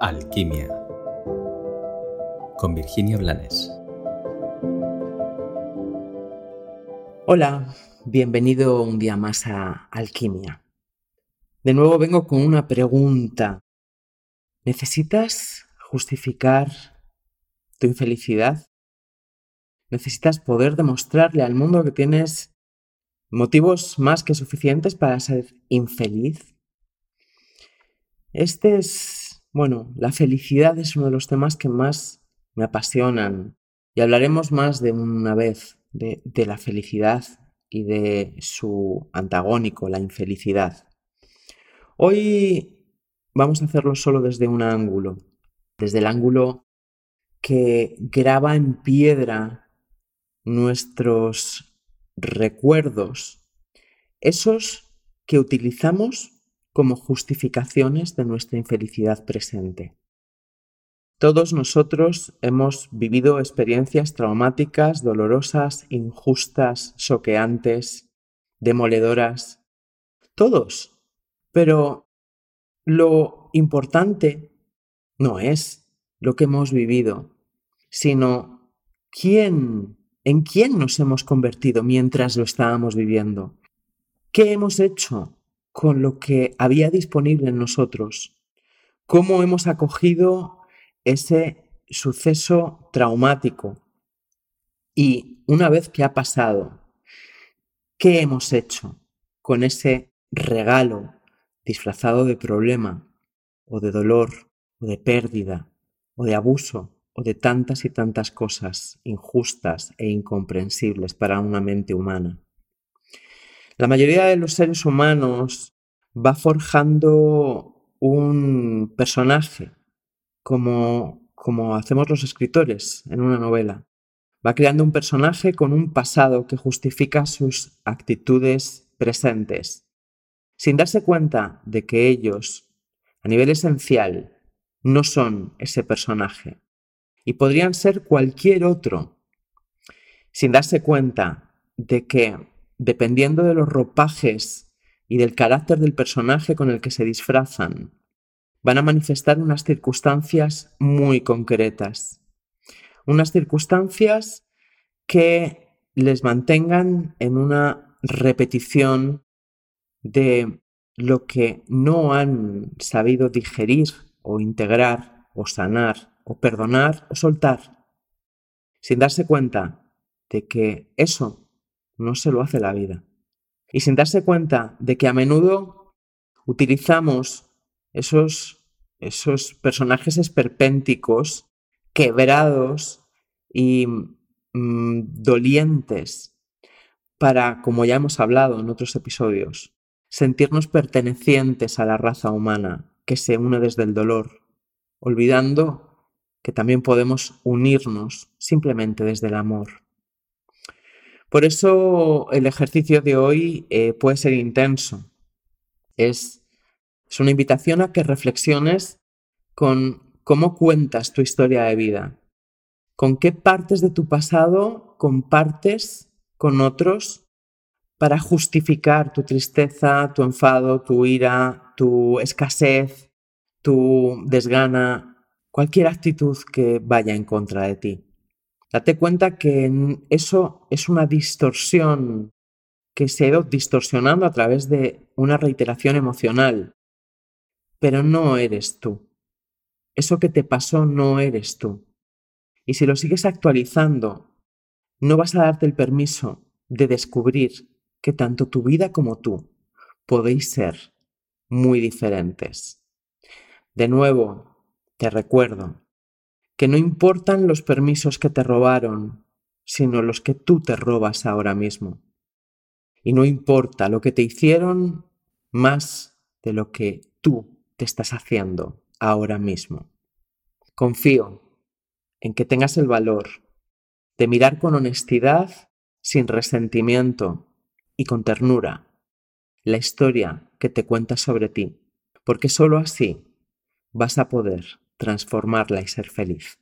Alquimia con Virginia Blanes. Hola, bienvenido un día más a Alquimia. De nuevo vengo con una pregunta. ¿Necesitas justificar tu infelicidad? ¿Necesitas poder demostrarle al mundo que tienes motivos más que suficientes para ser infeliz? Este es, bueno, la felicidad es uno de los temas que más me apasionan y hablaremos más de una vez de, la felicidad y de su antagónico, la infelicidad. Hoy vamos a hacerlo solo desde un ángulo, desde el ángulo que graba en piedra nuestros recuerdos, esos que utilizamos como justificaciones de nuestra infelicidad presente. Todos nosotros hemos vivido experiencias traumáticas, dolorosas, injustas, choqueantes, demoledoras. Todos. Pero lo importante no es lo que hemos vivido, sino quién, en quién nos hemos convertido mientras lo estábamos viviendo. ¿Qué hemos hecho con lo que había disponible en nosotros, cómo hemos acogido ese suceso traumático y una vez que ha pasado, ¿qué hemos hecho con ese regalo disfrazado de problema o de dolor o de pérdida o de abuso o de tantas y tantas cosas injustas e incomprensibles para una mente humana? La mayoría de los seres humanos va forjando un personaje, como, como hacemos los escritores en una novela. Va creando un personaje con un pasado que justifica sus actitudes presentes, sin darse cuenta de que ellos, a nivel esencial, no son ese personaje y podrían ser cualquier otro, sin darse cuenta de que dependiendo de los ropajes y del carácter del personaje con el que se disfrazan, van a manifestar unas circunstancias muy concretas. Unas circunstancias que les mantengan en una repetición de lo que no han sabido digerir o integrar o sanar o perdonar o soltar, sin darse cuenta de que eso no se lo hace la vida. Y sin darse cuenta de que a menudo utilizamos esos, esos personajes esperpénticos, quebrados y mm, dolientes para, como ya hemos hablado en otros episodios, sentirnos pertenecientes a la raza humana que se une desde el dolor, olvidando que también podemos unirnos simplemente desde el amor. Por eso el ejercicio de hoy eh, puede ser intenso. Es, es una invitación a que reflexiones con cómo cuentas tu historia de vida, con qué partes de tu pasado compartes con otros para justificar tu tristeza, tu enfado, tu ira, tu escasez, tu desgana, cualquier actitud que vaya en contra de ti. Date cuenta que eso es una distorsión que se ha ido distorsionando a través de una reiteración emocional. Pero no eres tú. Eso que te pasó no eres tú. Y si lo sigues actualizando, no vas a darte el permiso de descubrir que tanto tu vida como tú podéis ser muy diferentes. De nuevo, te recuerdo, que no importan los permisos que te robaron, sino los que tú te robas ahora mismo. Y no importa lo que te hicieron más de lo que tú te estás haciendo ahora mismo. Confío en que tengas el valor de mirar con honestidad, sin resentimiento y con ternura la historia que te cuenta sobre ti, porque solo así vas a poder transformarla y ser feliz.